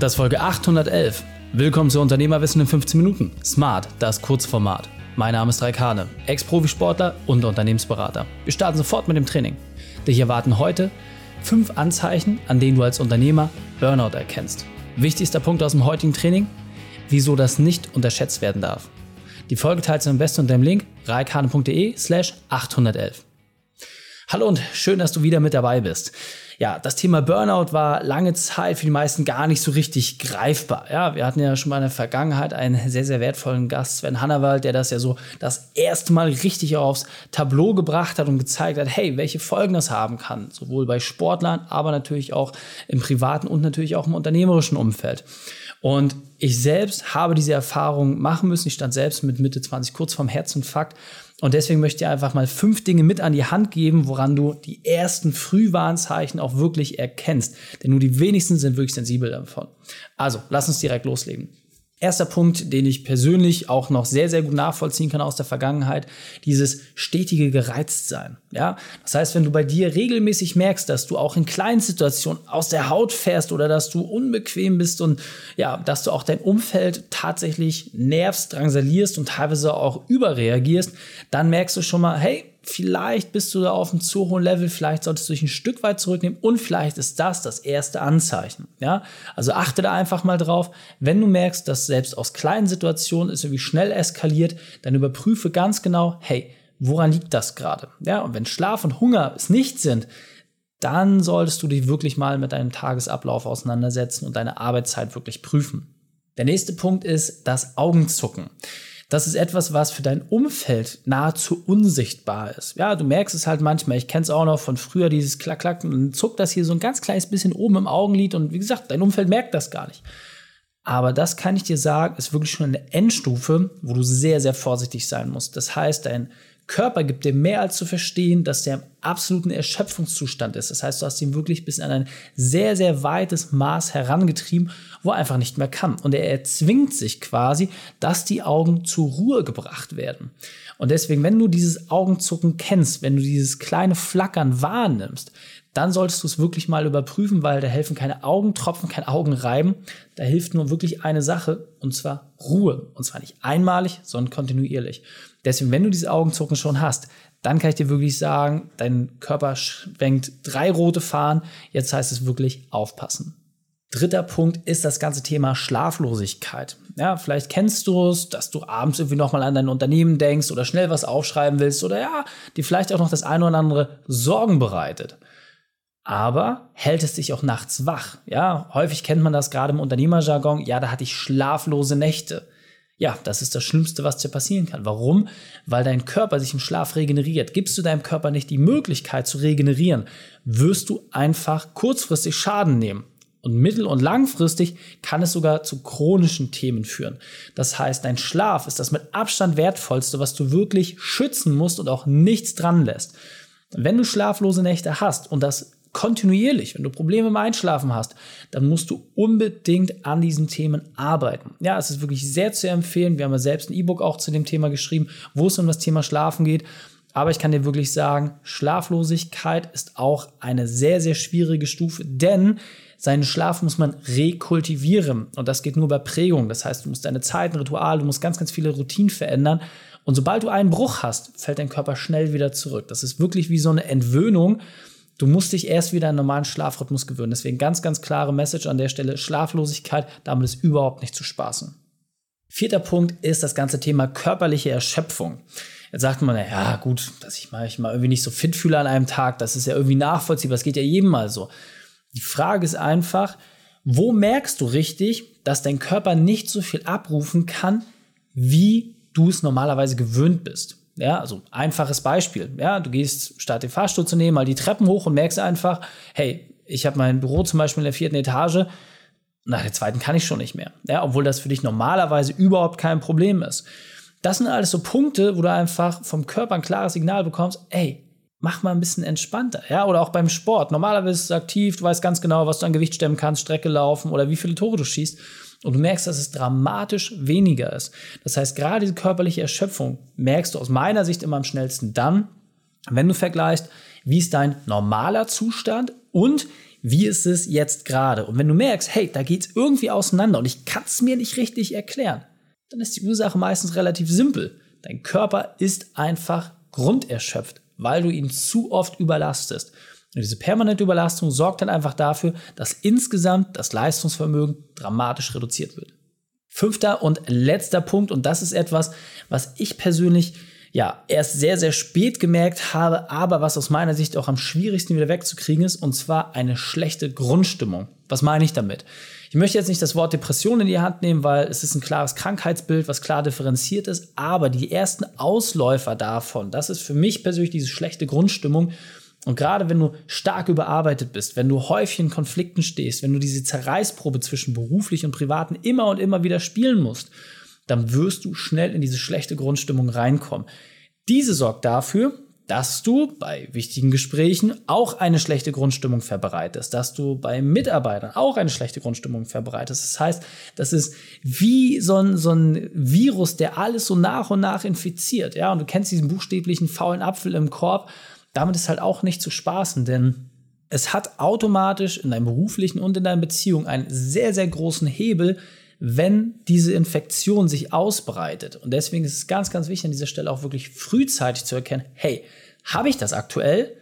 Das ist Folge 811. Willkommen zu Unternehmerwissen in 15 Minuten. Smart, das Kurzformat. Mein Name ist Raikane, Ex-Profisportler und Unternehmensberater. Wir starten sofort mit dem Training. Dich erwarten heute fünf Anzeichen, an denen du als Unternehmer Burnout erkennst. Wichtigster Punkt aus dem heutigen Training, wieso das nicht unterschätzt werden darf. Die Folge teilst du am besten unter dem Link raikane.de slash 811. Hallo und schön, dass du wieder mit dabei bist ja, das Thema Burnout war lange Zeit für die meisten gar nicht so richtig greifbar. Ja, wir hatten ja schon mal in der Vergangenheit einen sehr, sehr wertvollen Gast, Sven Hannawald, der das ja so das erste Mal richtig aufs Tableau gebracht hat und gezeigt hat, hey, welche Folgen das haben kann. Sowohl bei Sportlern, aber natürlich auch im privaten und natürlich auch im unternehmerischen Umfeld. Und ich selbst habe diese Erfahrung machen müssen. Ich stand selbst mit Mitte 20 kurz vorm Herzinfarkt und deswegen möchte ich einfach mal fünf Dinge mit an die Hand geben, woran du die ersten Frühwarnzeichen auch wirklich erkennst. Denn nur die wenigsten sind wirklich sensibel davon. Also, lass uns direkt loslegen. Erster Punkt, den ich persönlich auch noch sehr, sehr gut nachvollziehen kann aus der Vergangenheit, dieses stetige Gereiztsein. Ja, das heißt, wenn du bei dir regelmäßig merkst, dass du auch in kleinen Situationen aus der Haut fährst oder dass du unbequem bist und ja, dass du auch dein Umfeld tatsächlich nervst, drangsalierst und teilweise auch überreagierst, dann merkst du schon mal, hey, vielleicht bist du da auf einem zu hohen Level, vielleicht solltest du dich ein Stück weit zurücknehmen und vielleicht ist das das erste Anzeichen. Ja, also achte da einfach mal drauf. Wenn du merkst, dass selbst aus kleinen Situationen es irgendwie schnell eskaliert, dann überprüfe ganz genau, hey, woran liegt das gerade? Ja, und wenn Schlaf und Hunger es nicht sind, dann solltest du dich wirklich mal mit deinem Tagesablauf auseinandersetzen und deine Arbeitszeit wirklich prüfen. Der nächste Punkt ist das Augenzucken das ist etwas, was für dein Umfeld nahezu unsichtbar ist. Ja, du merkst es halt manchmal. Ich kenne es auch noch von früher, dieses Klack, Klack, und zuckt das hier so ein ganz kleines bisschen oben im Augenlid und wie gesagt, dein Umfeld merkt das gar nicht. Aber das kann ich dir sagen, ist wirklich schon eine Endstufe, wo du sehr, sehr vorsichtig sein musst. Das heißt, dein Körper gibt dir mehr als zu verstehen, dass der im absoluten Erschöpfungszustand ist. Das heißt, du hast ihn wirklich bis an ein sehr, sehr weites Maß herangetrieben, wo er einfach nicht mehr kann. Und er erzwingt sich quasi, dass die Augen zur Ruhe gebracht werden. Und deswegen, wenn du dieses Augenzucken kennst, wenn du dieses kleine Flackern wahrnimmst, dann solltest du es wirklich mal überprüfen, weil da helfen keine Augentropfen, kein Augenreiben. Da hilft nur wirklich eine Sache, und zwar Ruhe. Und zwar nicht einmalig, sondern kontinuierlich. Deswegen, wenn du diese Augenzucken schon hast, dann kann ich dir wirklich sagen, dein Körper schwenkt drei rote Fahnen. Jetzt heißt es wirklich aufpassen. Dritter Punkt ist das ganze Thema Schlaflosigkeit. Ja, vielleicht kennst du es, dass du abends irgendwie nochmal an dein Unternehmen denkst oder schnell was aufschreiben willst oder ja, dir vielleicht auch noch das eine oder andere Sorgen bereitet aber hält es dich auch nachts wach. Ja, häufig kennt man das gerade im Unternehmerjargon. Ja, da hatte ich schlaflose Nächte. Ja, das ist das Schlimmste, was dir passieren kann. Warum? Weil dein Körper sich im Schlaf regeneriert. Gibst du deinem Körper nicht die Möglichkeit zu regenerieren, wirst du einfach kurzfristig Schaden nehmen. Und mittel- und langfristig kann es sogar zu chronischen Themen führen. Das heißt, dein Schlaf ist das mit Abstand wertvollste, was du wirklich schützen musst und auch nichts dran lässt. Wenn du schlaflose Nächte hast und das kontinuierlich, wenn du Probleme im Einschlafen hast, dann musst du unbedingt an diesen Themen arbeiten. Ja, es ist wirklich sehr zu empfehlen. Wir haben ja selbst ein E-Book auch zu dem Thema geschrieben, wo es um das Thema Schlafen geht. Aber ich kann dir wirklich sagen, Schlaflosigkeit ist auch eine sehr, sehr schwierige Stufe, denn seinen Schlaf muss man rekultivieren. Und das geht nur bei Prägung. Das heißt, du musst deine Zeiten, Rituale, du musst ganz, ganz viele Routinen verändern. Und sobald du einen Bruch hast, fällt dein Körper schnell wieder zurück. Das ist wirklich wie so eine Entwöhnung. Du musst dich erst wieder an einen normalen Schlafrhythmus gewöhnen. Deswegen ganz, ganz klare Message an der Stelle. Schlaflosigkeit, damit ist überhaupt nicht zu spaßen. Vierter Punkt ist das ganze Thema körperliche Erschöpfung. Jetzt sagt man, ja gut, dass ich mal, ich mal irgendwie nicht so fit fühle an einem Tag, das ist ja irgendwie nachvollziehbar, das geht ja jedem mal so. Die Frage ist einfach, wo merkst du richtig, dass dein Körper nicht so viel abrufen kann, wie du es normalerweise gewöhnt bist? Ja, also einfaches Beispiel. Ja, du gehst, statt den Fahrstuhl zu nehmen, mal die Treppen hoch und merkst einfach, hey, ich habe mein Büro zum Beispiel in der vierten Etage, nach der zweiten kann ich schon nicht mehr. Ja, obwohl das für dich normalerweise überhaupt kein Problem ist. Das sind alles so Punkte, wo du einfach vom Körper ein klares Signal bekommst, ey, mach mal ein bisschen entspannter. Ja, oder auch beim Sport. Normalerweise ist es aktiv, du weißt ganz genau, was du an Gewicht stemmen kannst, Strecke laufen oder wie viele Tore du schießt und du merkst, dass es dramatisch weniger ist. Das heißt, gerade diese körperliche Erschöpfung merkst du aus meiner Sicht immer am schnellsten dann, wenn du vergleichst, wie ist dein normaler Zustand und wie ist es jetzt gerade? Und wenn du merkst, hey, da geht es irgendwie auseinander und ich kann es mir nicht richtig erklären, dann ist die Ursache meistens relativ simpel. Dein Körper ist einfach grunderschöpft, weil du ihn zu oft überlastest. Und diese permanente Überlastung sorgt dann einfach dafür, dass insgesamt das Leistungsvermögen dramatisch reduziert wird. Fünfter und letzter Punkt, und das ist etwas, was ich persönlich ja erst sehr, sehr spät gemerkt habe, aber was aus meiner Sicht auch am schwierigsten wieder wegzukriegen ist, und zwar eine schlechte Grundstimmung. Was meine ich damit? Ich möchte jetzt nicht das Wort Depression in die Hand nehmen, weil es ist ein klares Krankheitsbild, was klar differenziert ist, aber die ersten Ausläufer davon, das ist für mich persönlich diese schlechte Grundstimmung und gerade wenn du stark überarbeitet bist, wenn du häufig in Konflikten stehst, wenn du diese Zerreißprobe zwischen beruflich und privaten immer und immer wieder spielen musst, dann wirst du schnell in diese schlechte Grundstimmung reinkommen. Diese sorgt dafür, dass du bei wichtigen Gesprächen auch eine schlechte Grundstimmung verbreitest, dass du bei Mitarbeitern auch eine schlechte Grundstimmung verbreitest. Das heißt, das ist wie so ein, so ein Virus, der alles so nach und nach infiziert. Ja, und du kennst diesen buchstäblichen faulen Apfel im Korb damit ist halt auch nicht zu spaßen, denn es hat automatisch in deinem beruflichen und in deiner Beziehung einen sehr, sehr großen Hebel, wenn diese Infektion sich ausbreitet. Und deswegen ist es ganz, ganz wichtig an dieser Stelle auch wirklich frühzeitig zu erkennen, hey, habe ich das aktuell?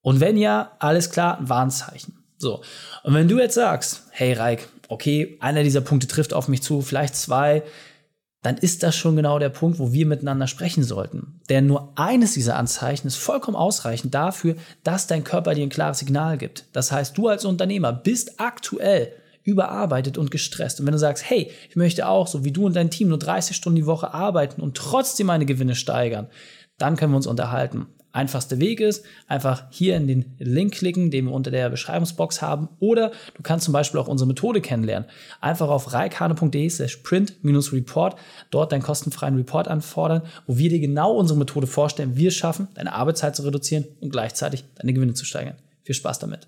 Und wenn ja, alles klar, ein Warnzeichen. So. Und wenn du jetzt sagst, hey Reik, okay, einer dieser Punkte trifft auf mich zu, vielleicht zwei, dann ist das schon genau der Punkt, wo wir miteinander sprechen sollten. Denn nur eines dieser Anzeichen ist vollkommen ausreichend dafür, dass dein Körper dir ein klares Signal gibt. Das heißt, du als Unternehmer bist aktuell überarbeitet und gestresst. Und wenn du sagst, hey, ich möchte auch, so wie du und dein Team, nur 30 Stunden die Woche arbeiten und trotzdem meine Gewinne steigern, dann können wir uns unterhalten einfachste Weg ist, einfach hier in den Link klicken, den wir unter der Beschreibungsbox haben. Oder du kannst zum Beispiel auch unsere Methode kennenlernen. Einfach auf reikane.de slash print-report dort deinen kostenfreien Report anfordern, wo wir dir genau unsere Methode vorstellen, wir schaffen, deine Arbeitszeit zu reduzieren und gleichzeitig deine Gewinne zu steigern. Viel Spaß damit.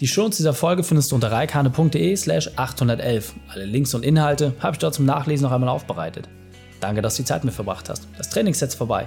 Die Shows dieser Folge findest du unter reikane.de slash 811. Alle Links und Inhalte habe ich dort zum Nachlesen noch einmal aufbereitet. Danke, dass du die Zeit mit verbracht hast. Das Trainingsset ist vorbei.